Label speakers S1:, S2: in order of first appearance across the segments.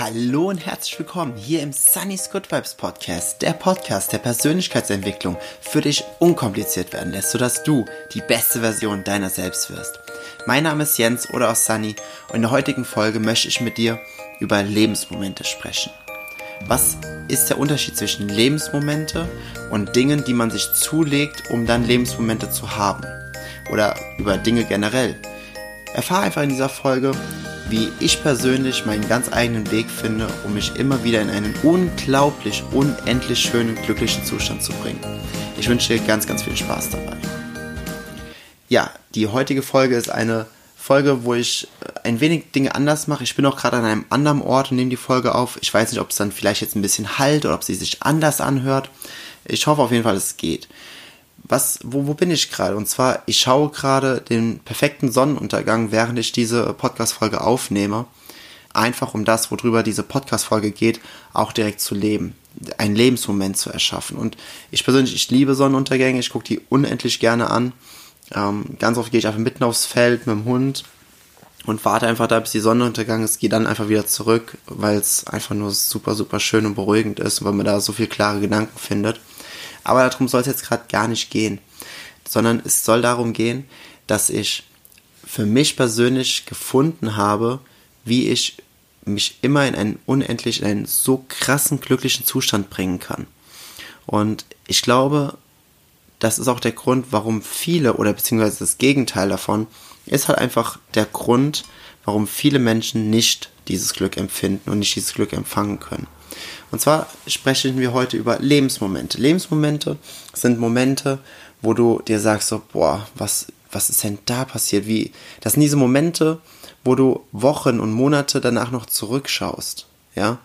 S1: Hallo und herzlich willkommen hier im Sunny's Good Vibes Podcast, der Podcast der Persönlichkeitsentwicklung für dich unkompliziert werden lässt, sodass du die beste Version deiner selbst wirst. Mein Name ist Jens oder auch Sunny und in der heutigen Folge möchte ich mit dir über Lebensmomente sprechen. Was ist der Unterschied zwischen Lebensmomente und Dingen, die man sich zulegt, um dann Lebensmomente zu haben? Oder über Dinge generell? Erfahre einfach in dieser Folge, wie ich persönlich meinen ganz eigenen Weg finde, um mich immer wieder in einen unglaublich, unendlich schönen, glücklichen Zustand zu bringen. Ich wünsche dir ganz, ganz viel Spaß dabei. Ja, die heutige Folge ist eine Folge, wo ich äh, ein wenig Dinge anders mache. Ich bin auch gerade an einem anderen Ort und nehme die Folge auf. Ich weiß nicht, ob es dann vielleicht jetzt ein bisschen halt oder ob sie sich anders anhört. Ich hoffe auf jeden Fall, es geht was, wo, wo bin ich gerade? Und zwar, ich schaue gerade den perfekten Sonnenuntergang, während ich diese Podcast-Folge aufnehme. Einfach um das, worüber diese Podcast-Folge geht, auch direkt zu leben. Einen Lebensmoment zu erschaffen. Und ich persönlich, ich liebe Sonnenuntergänge, ich gucke die unendlich gerne an. Ähm, ganz oft gehe ich einfach mitten aufs Feld mit dem Hund und warte einfach da, bis die Sonne untergegangen ist, gehe dann einfach wieder zurück, weil es einfach nur super, super schön und beruhigend ist und weil man da so viel klare Gedanken findet. Aber darum soll es jetzt gerade gar nicht gehen, sondern es soll darum gehen, dass ich für mich persönlich gefunden habe, wie ich mich immer in einen unendlich, in einen so krassen, glücklichen Zustand bringen kann. Und ich glaube, das ist auch der Grund, warum viele oder beziehungsweise das Gegenteil davon ist halt einfach der Grund, warum viele Menschen nicht dieses Glück empfinden und nicht dieses Glück empfangen können. Und zwar sprechen wir heute über Lebensmomente. Lebensmomente sind Momente, wo du dir sagst so, boah, was, was ist denn da passiert? Wie, das sind diese Momente, wo du Wochen und Monate danach noch zurückschaust, ja.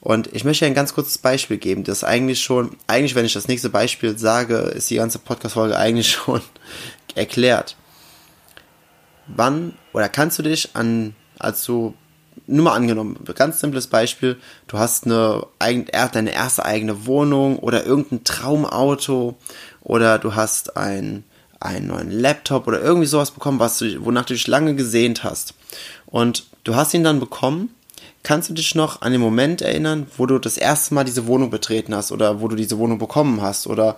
S1: Und ich möchte ein ganz kurzes Beispiel geben, das eigentlich schon, eigentlich, wenn ich das nächste Beispiel sage, ist die ganze Podcast-Folge eigentlich schon erklärt. Wann oder kannst du dich an, als du nur mal angenommen, ganz simples Beispiel, du hast eine, deine erste eigene Wohnung oder irgendein Traumauto oder du hast ein, einen neuen Laptop oder irgendwie sowas bekommen, was du, wonach du dich lange gesehnt hast. Und du hast ihn dann bekommen. Kannst du dich noch an den Moment erinnern, wo du das erste Mal diese Wohnung betreten hast oder wo du diese Wohnung bekommen hast oder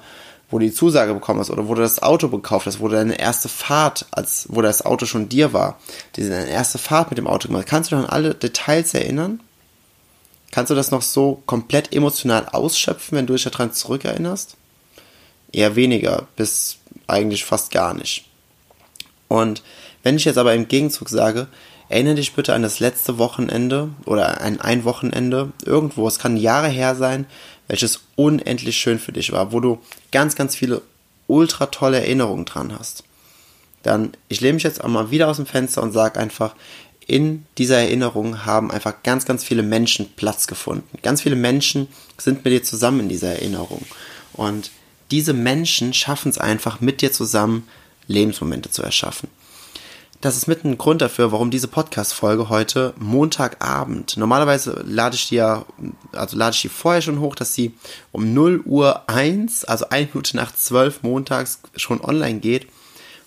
S1: wo du die Zusage bekommen hast oder wo du das Auto gekauft hast, wo du deine erste Fahrt, als wo das Auto schon dir war, diese deine erste Fahrt mit dem Auto gemacht, kannst du dich an alle Details erinnern? Kannst du das noch so komplett emotional ausschöpfen, wenn du dich daran zurückerinnerst? Eher weniger, bis eigentlich fast gar nicht. Und wenn ich jetzt aber im Gegenzug sage, erinnere dich bitte an das letzte Wochenende oder an ein Wochenende irgendwo, es kann Jahre her sein, welches unendlich schön für dich war, wo du ganz, ganz viele ultra tolle Erinnerungen dran hast. Dann, ich lehne mich jetzt einmal wieder aus dem Fenster und sage einfach, in dieser Erinnerung haben einfach ganz, ganz viele Menschen Platz gefunden. Ganz viele Menschen sind mit dir zusammen in dieser Erinnerung. Und diese Menschen schaffen es einfach mit dir zusammen, Lebensmomente zu erschaffen das ist mit ein Grund dafür, warum diese Podcast-Folge heute Montagabend. Normalerweise lade ich die ja, also lade ich die vorher schon hoch, dass sie um 0 Uhr 1, also eine Minute nach 12 montags schon online geht.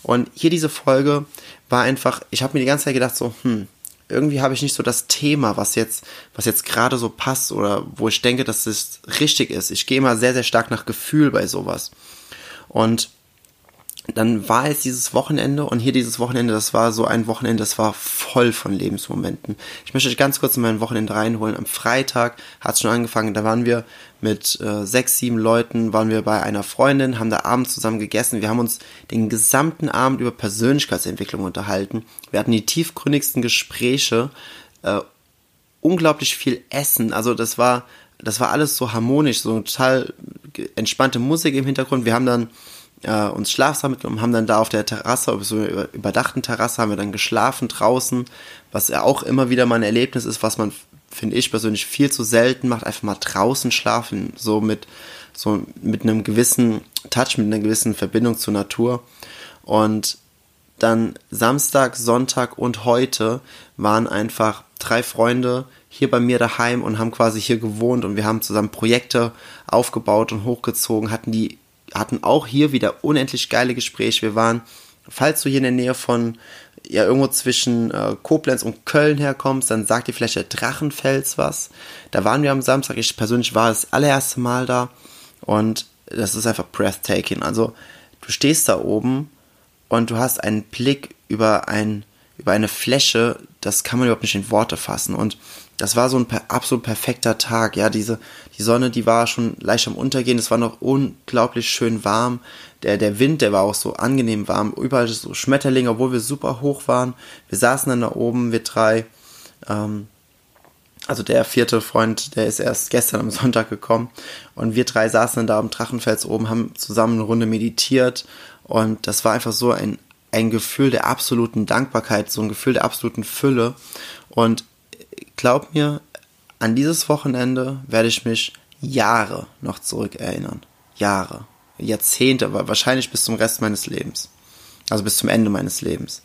S1: Und hier diese Folge war einfach, ich habe mir die ganze Zeit gedacht so, hm, irgendwie habe ich nicht so das Thema, was jetzt, was jetzt gerade so passt oder wo ich denke, dass es richtig ist. Ich gehe immer sehr, sehr stark nach Gefühl bei sowas. Und dann war es dieses Wochenende und hier dieses Wochenende, das war so ein Wochenende, das war voll von Lebensmomenten. Ich möchte euch ganz kurz in mein Wochenende reinholen. Am Freitag hat es schon angefangen, da waren wir mit äh, sechs, sieben Leuten, waren wir bei einer Freundin, haben da abends zusammen gegessen. Wir haben uns den gesamten Abend über Persönlichkeitsentwicklung unterhalten. Wir hatten die tiefgründigsten Gespräche, äh, unglaublich viel Essen. Also das war, das war alles so harmonisch, so total entspannte Musik im Hintergrund. Wir haben dann äh, uns Schlafsaal mitgenommen, haben dann da auf der Terrasse, auf so einer überdachten Terrasse, haben wir dann geschlafen draußen, was ja auch immer wieder mal ein Erlebnis ist, was man, finde ich persönlich, viel zu selten macht, einfach mal draußen schlafen, so mit, so mit einem gewissen Touch, mit einer gewissen Verbindung zur Natur. Und dann Samstag, Sonntag und heute waren einfach drei Freunde hier bei mir daheim und haben quasi hier gewohnt und wir haben zusammen Projekte aufgebaut und hochgezogen, hatten die hatten auch hier wieder unendlich geile Gespräche. Wir waren, falls du hier in der Nähe von ja irgendwo zwischen äh, Koblenz und Köln herkommst, dann sagt dir vielleicht der Drachenfels was. Da waren wir am Samstag. Ich persönlich war das allererste Mal da und das ist einfach breathtaking. Also du stehst da oben und du hast einen Blick über ein über eine Fläche, das kann man überhaupt nicht in Worte fassen und das war so ein absolut perfekter Tag. Ja, diese, die Sonne, die war schon leicht am Untergehen. Es war noch unglaublich schön warm. Der, der Wind, der war auch so angenehm warm. Überall so Schmetterlinge, obwohl wir super hoch waren. Wir saßen dann da oben, wir drei. Ähm, also der vierte Freund, der ist erst gestern am Sonntag gekommen. Und wir drei saßen dann da am Drachenfels oben, haben zusammen eine Runde meditiert. Und das war einfach so ein, ein Gefühl der absoluten Dankbarkeit, so ein Gefühl der absoluten Fülle. Und glaub mir, an dieses Wochenende werde ich mich Jahre noch zurückerinnern. Jahre. Jahrzehnte, aber wahrscheinlich bis zum Rest meines Lebens. Also bis zum Ende meines Lebens.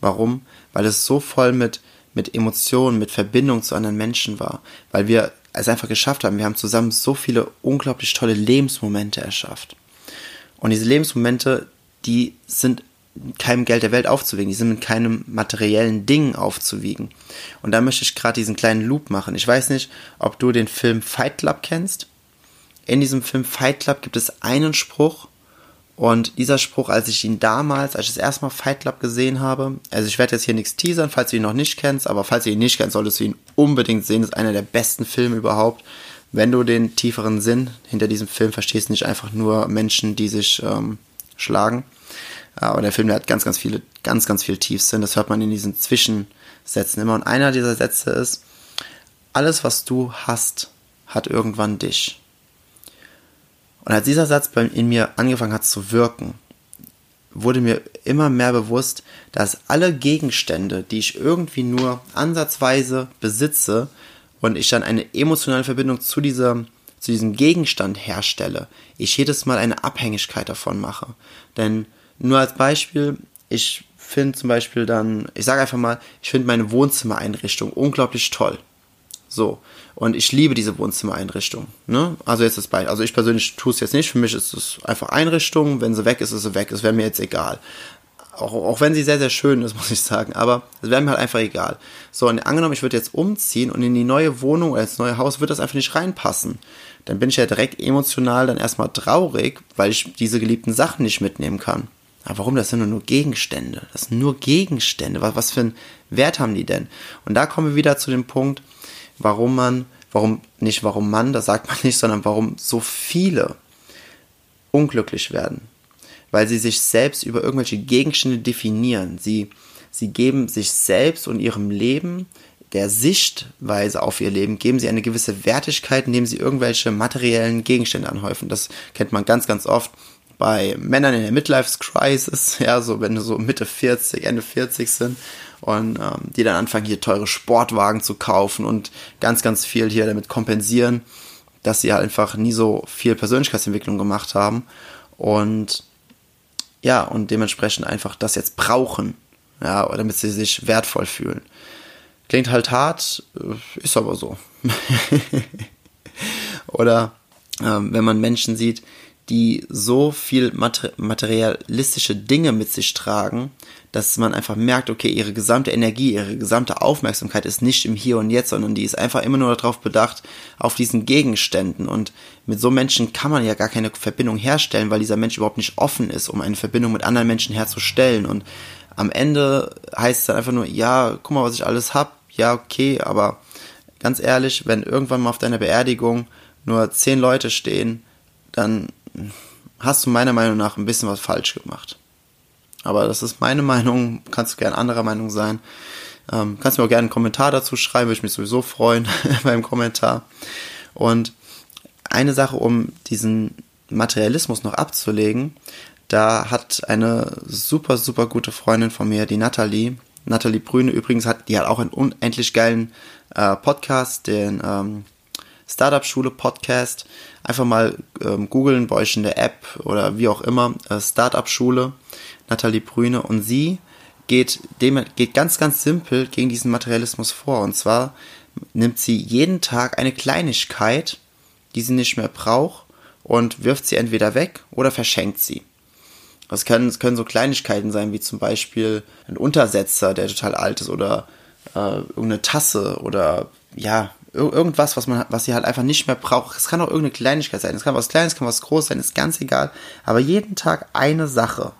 S1: Warum? Weil es so voll mit, mit Emotionen, mit Verbindung zu anderen Menschen war. Weil wir es einfach geschafft haben. Wir haben zusammen so viele unglaublich tolle Lebensmomente erschafft. Und diese Lebensmomente, die sind keinem Geld der Welt aufzuwiegen, die sind mit keinem materiellen Ding aufzuwiegen. Und da möchte ich gerade diesen kleinen Loop machen. Ich weiß nicht, ob du den Film Fight Club kennst. In diesem Film Fight Club gibt es einen Spruch und dieser Spruch, als ich ihn damals, als ich das erste Mal Fight Club gesehen habe, also ich werde jetzt hier nichts teasern, falls du ihn noch nicht kennst, aber falls du ihn nicht kennst, solltest du ihn unbedingt sehen. Das ist einer der besten Filme überhaupt. Wenn du den tieferen Sinn hinter diesem Film verstehst, nicht einfach nur Menschen, die sich ähm, schlagen. Aber der Film der hat ganz, ganz viele, ganz, ganz viel Tiefsinn. Das hört man in diesen Zwischensätzen immer. Und einer dieser Sätze ist, alles, was du hast, hat irgendwann dich. Und als dieser Satz in mir angefangen hat zu wirken, wurde mir immer mehr bewusst, dass alle Gegenstände, die ich irgendwie nur ansatzweise besitze und ich dann eine emotionale Verbindung zu dieser zu diesem Gegenstand herstelle, ich jedes Mal eine Abhängigkeit davon mache. Denn nur als Beispiel, ich finde zum Beispiel dann, ich sage einfach mal, ich finde meine Wohnzimmereinrichtung unglaublich toll. So. Und ich liebe diese Wohnzimmereinrichtung. Ne? Also jetzt ist bei, also ich persönlich tue es jetzt nicht. Für mich ist es einfach Einrichtung. Wenn sie weg ist, ist sie weg. Es wäre mir jetzt egal. Auch, auch wenn sie sehr, sehr schön ist, muss ich sagen. Aber es wäre mir halt einfach egal. So, und angenommen, ich würde jetzt umziehen und in die neue Wohnung oder ins neue Haus wird das einfach nicht reinpassen. Dann bin ich ja direkt emotional dann erstmal traurig, weil ich diese geliebten Sachen nicht mitnehmen kann. Aber warum? Das sind nur Gegenstände. Das sind nur Gegenstände. Was, was für einen Wert haben die denn? Und da kommen wir wieder zu dem Punkt, warum man, warum, nicht warum man, das sagt man nicht, sondern warum so viele unglücklich werden. Weil sie sich selbst über irgendwelche Gegenstände definieren. Sie, sie geben sich selbst und ihrem Leben der Sichtweise auf ihr Leben geben sie eine gewisse Wertigkeit, indem sie irgendwelche materiellen Gegenstände anhäufen. Das kennt man ganz, ganz oft bei Männern in der Midlife Crisis, ja, so wenn du so Mitte 40, Ende 40 sind und ähm, die dann anfangen hier teure Sportwagen zu kaufen und ganz, ganz viel hier damit kompensieren, dass sie halt einfach nie so viel Persönlichkeitsentwicklung gemacht haben und ja, und dementsprechend einfach das jetzt brauchen, ja, damit sie sich wertvoll fühlen. Klingt halt hart, äh, ist aber so. Oder ähm, wenn man Menschen sieht, die so viel materialistische Dinge mit sich tragen, dass man einfach merkt, okay, ihre gesamte Energie, ihre gesamte Aufmerksamkeit ist nicht im Hier und Jetzt, sondern die ist einfach immer nur darauf bedacht, auf diesen Gegenständen. Und mit so Menschen kann man ja gar keine Verbindung herstellen, weil dieser Mensch überhaupt nicht offen ist, um eine Verbindung mit anderen Menschen herzustellen. Und am Ende heißt es dann einfach nur, ja, guck mal, was ich alles hab, ja, okay, aber ganz ehrlich, wenn irgendwann mal auf deiner Beerdigung nur zehn Leute stehen, dann hast du meiner Meinung nach ein bisschen was falsch gemacht. Aber das ist meine Meinung, kannst du gerne anderer Meinung sein. Ähm, kannst mir auch gerne einen Kommentar dazu schreiben, würde ich mich sowieso freuen beim Kommentar. Und eine Sache, um diesen Materialismus noch abzulegen, da hat eine super, super gute Freundin von mir, die Nathalie, Nathalie Brüne übrigens, hat, die hat auch einen unendlich geilen äh, Podcast, den ähm, Startup Schule Podcast. Einfach mal ähm, googeln bei euch in der App oder wie auch immer. Äh, Startup Schule, Nathalie Brüne. Und sie geht, dem, geht ganz, ganz simpel gegen diesen Materialismus vor. Und zwar nimmt sie jeden Tag eine Kleinigkeit, die sie nicht mehr braucht, und wirft sie entweder weg oder verschenkt sie. Das können, das können so Kleinigkeiten sein, wie zum Beispiel ein Untersetzer, der total alt ist, oder äh, irgendeine Tasse oder ja, irgendwas, was man, was sie halt einfach nicht mehr braucht. Es kann auch irgendeine Kleinigkeit sein. Es kann was Kleines, es kann was Großes sein, ist ganz egal. Aber jeden Tag eine Sache.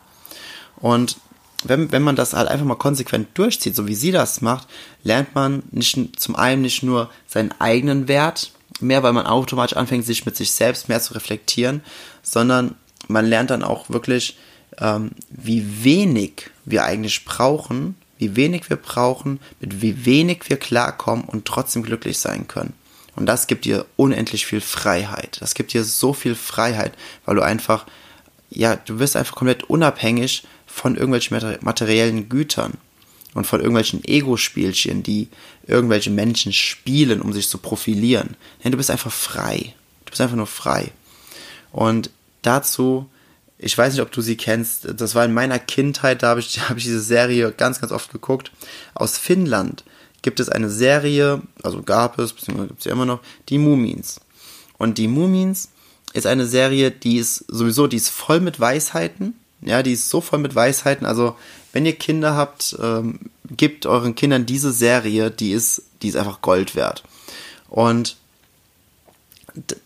S1: Und wenn, wenn man das halt einfach mal konsequent durchzieht, so wie sie das macht, lernt man nicht, zum einen nicht nur seinen eigenen Wert mehr, weil man automatisch anfängt, sich mit sich selbst mehr zu reflektieren, sondern man lernt dann auch wirklich, ähm, wie wenig wir eigentlich brauchen, wie wenig wir brauchen, mit wie wenig wir klarkommen und trotzdem glücklich sein können. Und das gibt dir unendlich viel Freiheit. Das gibt dir so viel Freiheit, weil du einfach, ja, du wirst einfach komplett unabhängig von irgendwelchen materiellen Gütern und von irgendwelchen Ego-Spielchen, die irgendwelche Menschen spielen, um sich zu profilieren. Nein, du bist einfach frei. Du bist einfach nur frei. Und dazu ich weiß nicht, ob du sie kennst. Das war in meiner Kindheit, da habe ich, hab ich diese Serie ganz, ganz oft geguckt. Aus Finnland gibt es eine Serie, also gab es, beziehungsweise gibt es ja immer noch, die Mumins. Und die Mumins ist eine Serie, die ist sowieso, die ist voll mit Weisheiten. Ja, die ist so voll mit Weisheiten. Also, wenn ihr Kinder habt, ähm, gebt euren Kindern diese Serie, die ist, die ist einfach Gold wert. Und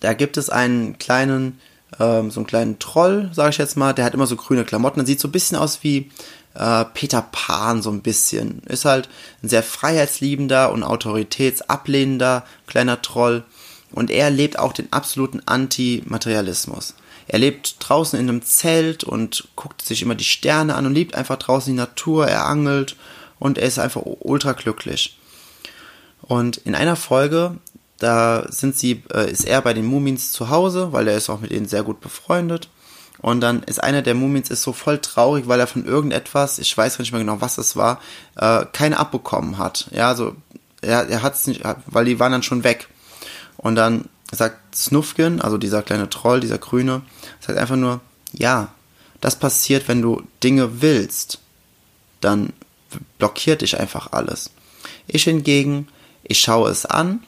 S1: da gibt es einen kleinen ähm, so einen kleinen Troll, sage ich jetzt mal, der hat immer so grüne Klamotten, dann sieht so ein bisschen aus wie äh, Peter Pan, so ein bisschen. Ist halt ein sehr freiheitsliebender und autoritätsablehnender kleiner Troll. Und er lebt auch den absoluten Anti-Materialismus. Er lebt draußen in einem Zelt und guckt sich immer die Sterne an und liebt einfach draußen die Natur, er angelt und er ist einfach ultra glücklich. Und in einer Folge da sind sie, äh, ist er bei den Mumins zu Hause, weil er ist auch mit ihnen sehr gut befreundet. Und dann ist einer der Mumins ist so voll traurig, weil er von irgendetwas, ich weiß nicht mehr genau, was es war, äh, keine abbekommen hat. Ja, also er, er hat es nicht, weil die waren dann schon weg. Und dann sagt Snufkin, also dieser kleine Troll, dieser Grüne, sagt einfach nur, ja, das passiert, wenn du Dinge willst. Dann blockiert dich einfach alles. Ich hingegen, ich schaue es an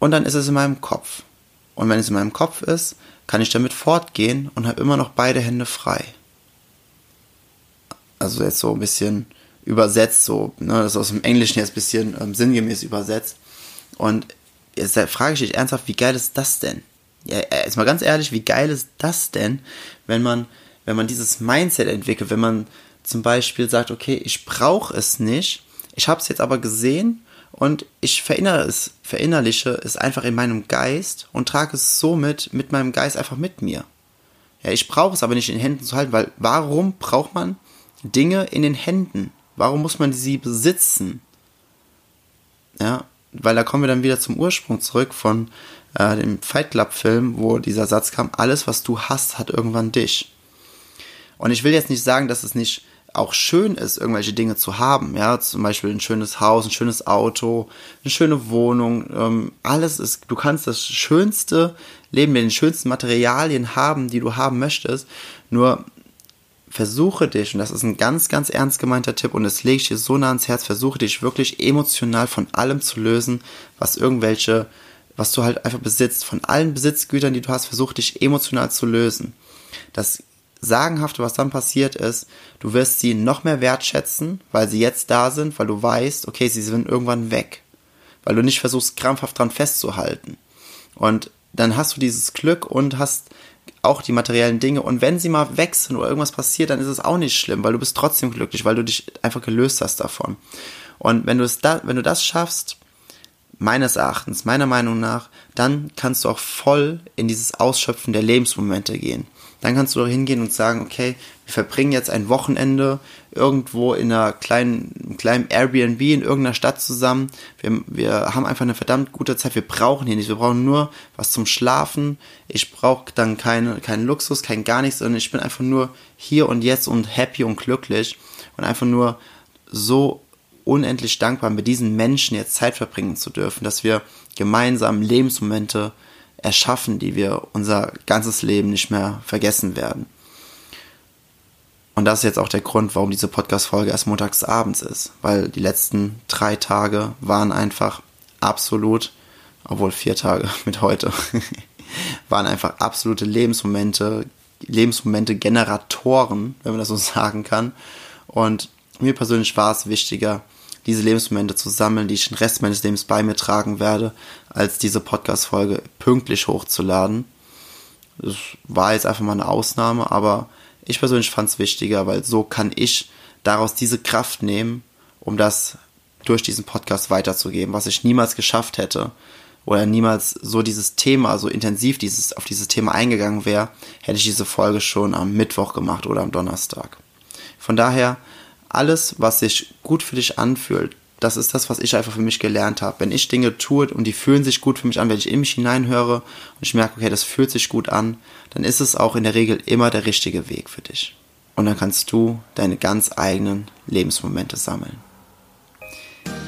S1: und dann ist es in meinem Kopf. Und wenn es in meinem Kopf ist, kann ich damit fortgehen und habe immer noch beide Hände frei. Also jetzt so ein bisschen übersetzt, so, ne, das ist aus dem Englischen jetzt ein bisschen ähm, sinngemäß übersetzt. Und jetzt frage ich dich ernsthaft, wie geil ist das denn? Ja, äh, jetzt mal ganz ehrlich, wie geil ist das denn, wenn man, wenn man dieses Mindset entwickelt, wenn man zum Beispiel sagt, okay, ich brauche es nicht, ich habe es jetzt aber gesehen und ich verinnere es, verinnerliche es einfach in meinem Geist und trage es somit mit meinem Geist einfach mit mir. Ja, ich brauche es aber nicht in den Händen zu halten, weil warum braucht man Dinge in den Händen? Warum muss man sie besitzen? Ja, weil da kommen wir dann wieder zum Ursprung zurück von äh, dem Fight Club Film, wo dieser Satz kam, alles was du hast, hat irgendwann dich. Und ich will jetzt nicht sagen, dass es nicht auch schön ist, irgendwelche Dinge zu haben. Ja, zum Beispiel ein schönes Haus, ein schönes Auto, eine schöne Wohnung. Ähm, alles ist, du kannst das schönste Leben mit den schönsten Materialien haben, die du haben möchtest. Nur versuche dich, und das ist ein ganz, ganz ernst gemeinter Tipp, und das lege ich dir so nah ans Herz, versuche dich wirklich emotional von allem zu lösen, was irgendwelche, was du halt einfach besitzt. Von allen Besitzgütern, die du hast, versuche dich emotional zu lösen. Das Sagenhafte, was dann passiert ist, du wirst sie noch mehr wertschätzen, weil sie jetzt da sind, weil du weißt, okay, sie sind irgendwann weg. Weil du nicht versuchst, krampfhaft dran festzuhalten. Und dann hast du dieses Glück und hast auch die materiellen Dinge. Und wenn sie mal weg sind oder irgendwas passiert, dann ist es auch nicht schlimm, weil du bist trotzdem glücklich, weil du dich einfach gelöst hast davon. Und wenn du es da, wenn du das schaffst, meines Erachtens, meiner Meinung nach, dann kannst du auch voll in dieses Ausschöpfen der Lebensmomente gehen dann kannst du doch hingehen und sagen, okay, wir verbringen jetzt ein Wochenende irgendwo in einer kleinen, kleinen Airbnb in irgendeiner Stadt zusammen. Wir, wir haben einfach eine verdammt gute Zeit. Wir brauchen hier nichts. Wir brauchen nur was zum Schlafen. Ich brauche dann keine, keinen Luxus, kein gar nichts, sondern ich bin einfach nur hier und jetzt und happy und glücklich und einfach nur so unendlich dankbar, mit diesen Menschen jetzt Zeit verbringen zu dürfen, dass wir gemeinsam Lebensmomente erschaffen, die wir unser ganzes Leben nicht mehr vergessen werden. Und das ist jetzt auch der Grund, warum diese Podcast-Folge erst montags abends ist, weil die letzten drei Tage waren einfach absolut, obwohl vier Tage mit heute, waren einfach absolute Lebensmomente, Lebensmomente Generatoren, wenn man das so sagen kann. Und mir persönlich war es wichtiger, diese Lebensmomente zu sammeln, die ich den Rest meines Lebens bei mir tragen werde, als diese Podcast-Folge pünktlich hochzuladen. Das war jetzt einfach mal eine Ausnahme, aber ich persönlich fand es wichtiger, weil so kann ich daraus diese Kraft nehmen, um das durch diesen Podcast weiterzugeben, was ich niemals geschafft hätte oder niemals so dieses Thema, so intensiv dieses, auf dieses Thema eingegangen wäre, hätte ich diese Folge schon am Mittwoch gemacht oder am Donnerstag. Von daher, alles, was sich gut für dich anfühlt, das ist das, was ich einfach für mich gelernt habe. Wenn ich Dinge tue und die fühlen sich gut für mich an, wenn ich in mich hineinhöre und ich merke, okay, das fühlt sich gut an, dann ist es auch in der Regel immer der richtige Weg für dich. Und dann kannst du deine ganz eigenen Lebensmomente sammeln.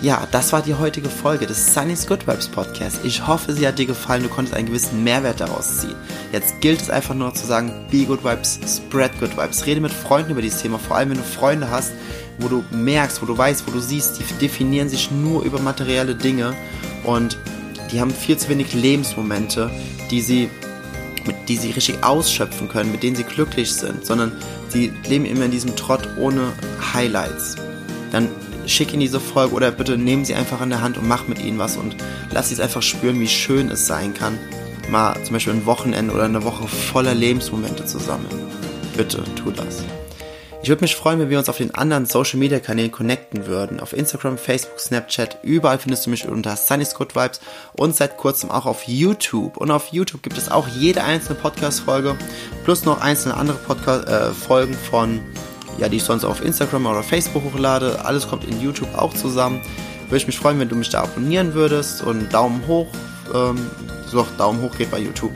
S1: Ja, das war die heutige Folge des Sunny's Good Vibes Podcast. Ich hoffe, sie hat dir gefallen. Du konntest einen gewissen Mehrwert daraus ziehen. Jetzt gilt es einfach nur zu sagen, be good vibes, spread good vibes. Rede mit Freunden über dieses Thema, vor allem wenn du Freunde hast, wo du merkst, wo du weißt, wo du siehst, die definieren sich nur über materielle Dinge und die haben viel zu wenig Lebensmomente, die sie die sie richtig ausschöpfen können, mit denen sie glücklich sind, sondern sie leben immer in diesem Trott ohne Highlights. Dann schick ihnen diese Folge oder bitte nehmen sie einfach an der Hand und mach mit ihnen was und lass sie es einfach spüren, wie schön es sein kann, mal zum Beispiel ein Wochenende oder eine Woche voller Lebensmomente zu sammeln. Bitte tu das. Ich würde mich freuen, wenn wir uns auf den anderen Social Media Kanälen connecten würden. Auf Instagram, Facebook, Snapchat, überall findest du mich unter Sunny's Good Vibes und seit kurzem auch auf YouTube. Und auf YouTube gibt es auch jede einzelne Podcast-Folge plus noch einzelne andere Podcast-Folgen äh, von ja, die ich sonst auf Instagram oder Facebook hochlade. Alles kommt in YouTube auch zusammen. Würde ich mich freuen, wenn du mich da abonnieren würdest und Daumen hoch. Ähm, so, Daumen hoch geht bei YouTube.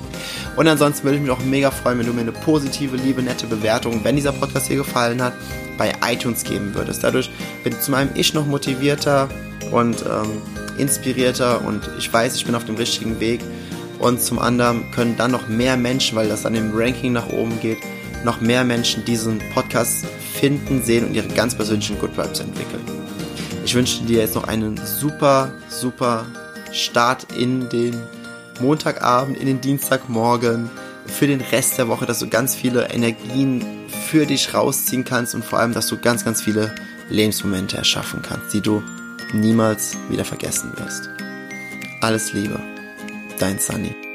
S1: und ansonsten würde ich mich auch mega freuen, wenn du mir eine positive, liebe, nette Bewertung, wenn dieser Podcast dir gefallen hat, bei iTunes geben würdest. Dadurch bin zum einen ich noch motivierter und ähm, inspirierter und ich weiß, ich bin auf dem richtigen Weg. Und zum anderen können dann noch mehr Menschen, weil das an dem Ranking nach oben geht, noch mehr Menschen diesen Podcast finden, sehen und ihre ganz persönlichen Good Vibes entwickeln. Ich wünsche dir jetzt noch einen super, super Start in den Montagabend, in den Dienstagmorgen, für den Rest der Woche, dass du ganz viele Energien für dich rausziehen kannst und vor allem, dass du ganz, ganz viele Lebensmomente erschaffen kannst, die du niemals wieder vergessen wirst. Alles Liebe, dein Sunny.